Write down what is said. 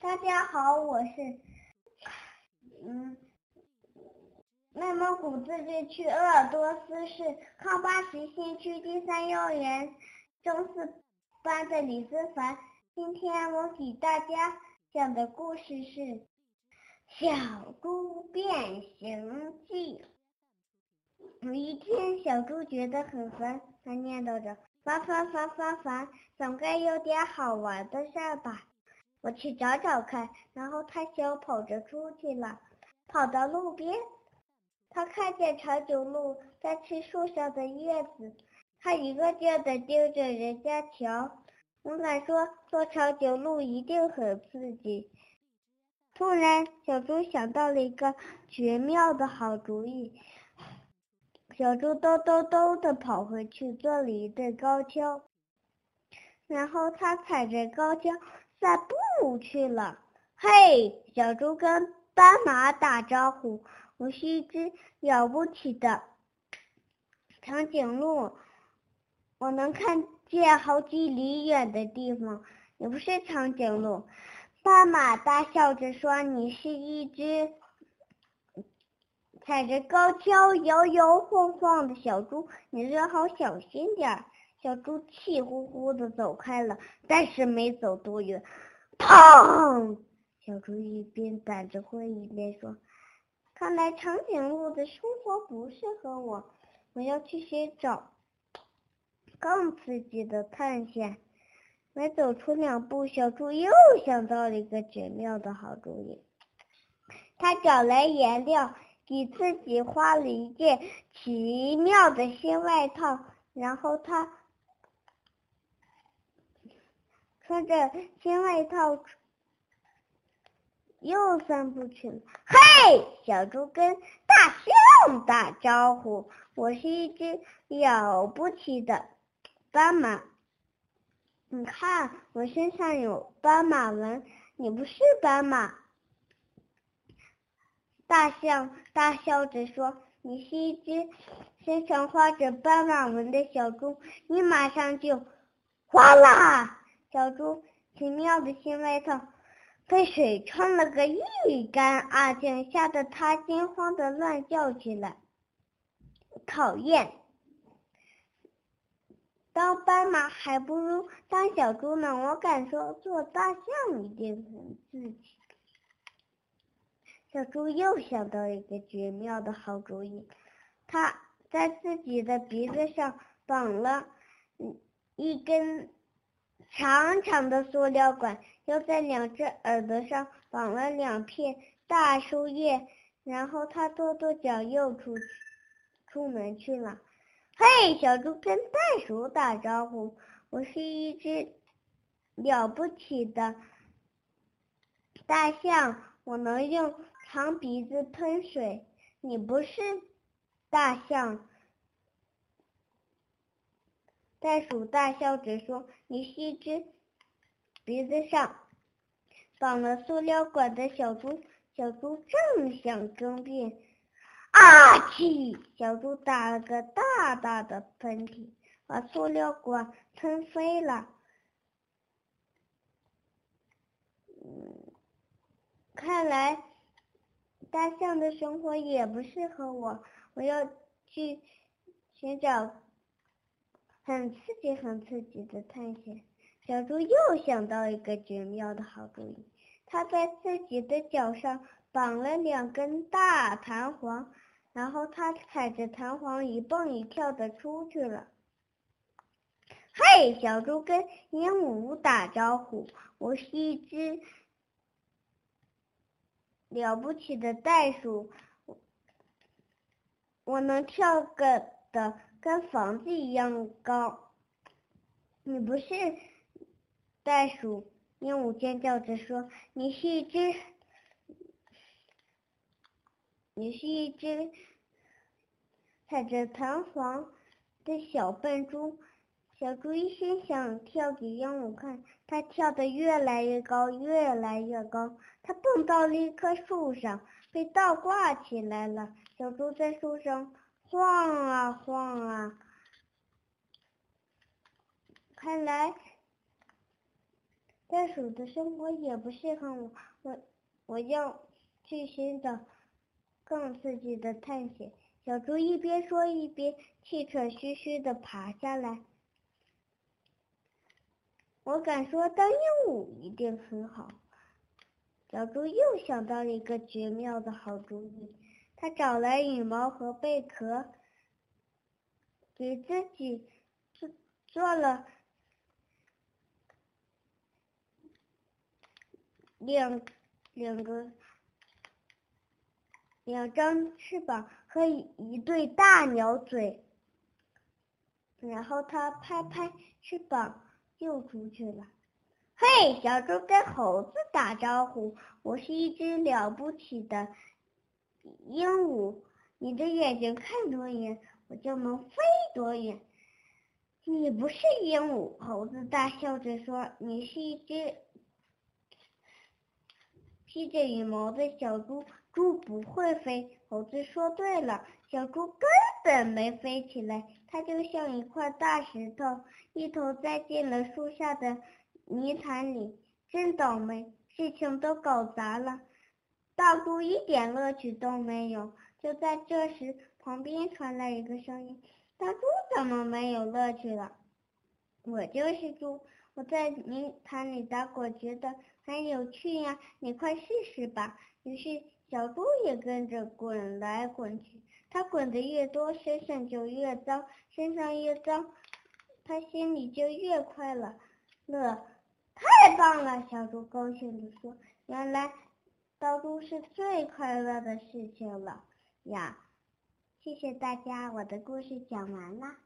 大家好，我是嗯内蒙古自治区鄂尔多斯市康巴什新区第三幼儿园中四班的李思凡。今天我给大家讲的故事是《小猪变形记》。有一天，小猪觉得很烦，他念叨着：“烦烦烦烦烦，总该有点好玩的事儿吧？我去找找看。”然后他小跑着出去了，跑到路边，他看见长颈鹿在吃树上的叶子，他一个劲儿地盯着人家瞧。我敢说，做长颈鹿一定很刺激。突然，小猪想到了一个绝妙的好主意。小猪咚咚咚的跑回去，做了一对高跷，然后他踩着高跷散步去了。嘿，小猪跟斑马打招呼：“我是一只了不起的长颈鹿，我能看见好几里远的地方。你不是长颈鹿。”斑马大笑着说：“你是一只。”踩着高跷摇摇晃晃的小猪，你最好小心点儿小猪气呼呼的走开了，但是没走多远，砰！小猪一边打着灰一边说：“看来长颈鹿的生活不适合我，我要去寻找更刺激的探险。”没走出两步，小猪又想到了一个绝妙的好主意，他找来颜料。给自己画了一件奇妙的新外套，然后他穿着新外套又散步去了。嘿，小猪跟大象打招呼：“我是一只了不起的斑马，你看我身上有斑马纹，你不是斑马。”大象大笑着说：“你是一只身上画着斑马纹的小猪，你马上就哗啦！小猪奇妙的新外套被水冲了个一干二净，吓得它惊慌的乱叫起来。讨厌！当斑马还不如当小猪呢。我敢说，做大象一定很刺激。”小猪又想到一个绝妙的好主意，它在自己的鼻子上绑了一根长长的塑料管，又在两只耳朵上绑了两片大树叶，然后他跺跺脚又出去出门去了。嘿，小猪跟袋鼠打招呼：“我是一只了不起的大象，我能用。”长鼻子喷水，你不是大象。袋鼠大笑着说：“你是一只鼻子上绑了塑料管的小猪。”小猪正想争辩，啊嚏！小猪打了个大大的喷嚏，把塑料管喷飞了。看来。大象的生活也不适合我，我要去寻找很刺激、很刺激的探险。小猪又想到一个绝妙的好主意，它在自己的脚上绑了两根大弹簧，然后它踩着弹簧一蹦一跳的出去了。嘿，小猪跟鹦鹉打招呼：“我是一只。”了不起的袋鼠，我能跳个的跟房子一样高。你不是袋鼠，鹦鹉尖叫着说：“你是一只，你是一只踩着弹簧的小笨猪。”小猪一心想跳给鹦鹉看，它跳得越来越高，越来越高。它蹦到了一棵树上，被倒挂起来了。小猪在树上晃啊晃啊，看来袋鼠的生活也不适合我，我我要去寻找更刺激的探险。小猪一边说一边气喘吁吁地爬下来。我敢说，当鹦鹉一定很好。小猪又想到了一个绝妙的好主意，他找来羽毛和贝壳，给自己做做了两两个两张翅膀和一对大鸟嘴，然后他拍拍翅膀。又出去了。嘿，小猪跟猴子打招呼：“我是一只了不起的鹦鹉，你的眼睛看多远，我就能飞多远。”你不是鹦鹉，猴子大笑着说：“你是一只披着羽毛的小猪。猪不会飞。”猴子说：“对了，小猪根本没飞起来。”它就像一块大石头，一头栽进了树下的泥潭里，真倒霉，事情都搞砸了。大猪一点乐趣都没有。就在这时，旁边传来一个声音：“大猪怎么没有乐趣了？”“我就是猪，我在泥潭里打滚，觉得很有趣呀，你快试试吧。”于是小猪也跟着滚来滚去。它滚得越多，身上就越脏，身上越脏，它心里就越快乐。乐，太棒了！小猪高兴地说：“原来倒猪是最快乐的事情了呀！”谢谢大家，我的故事讲完了。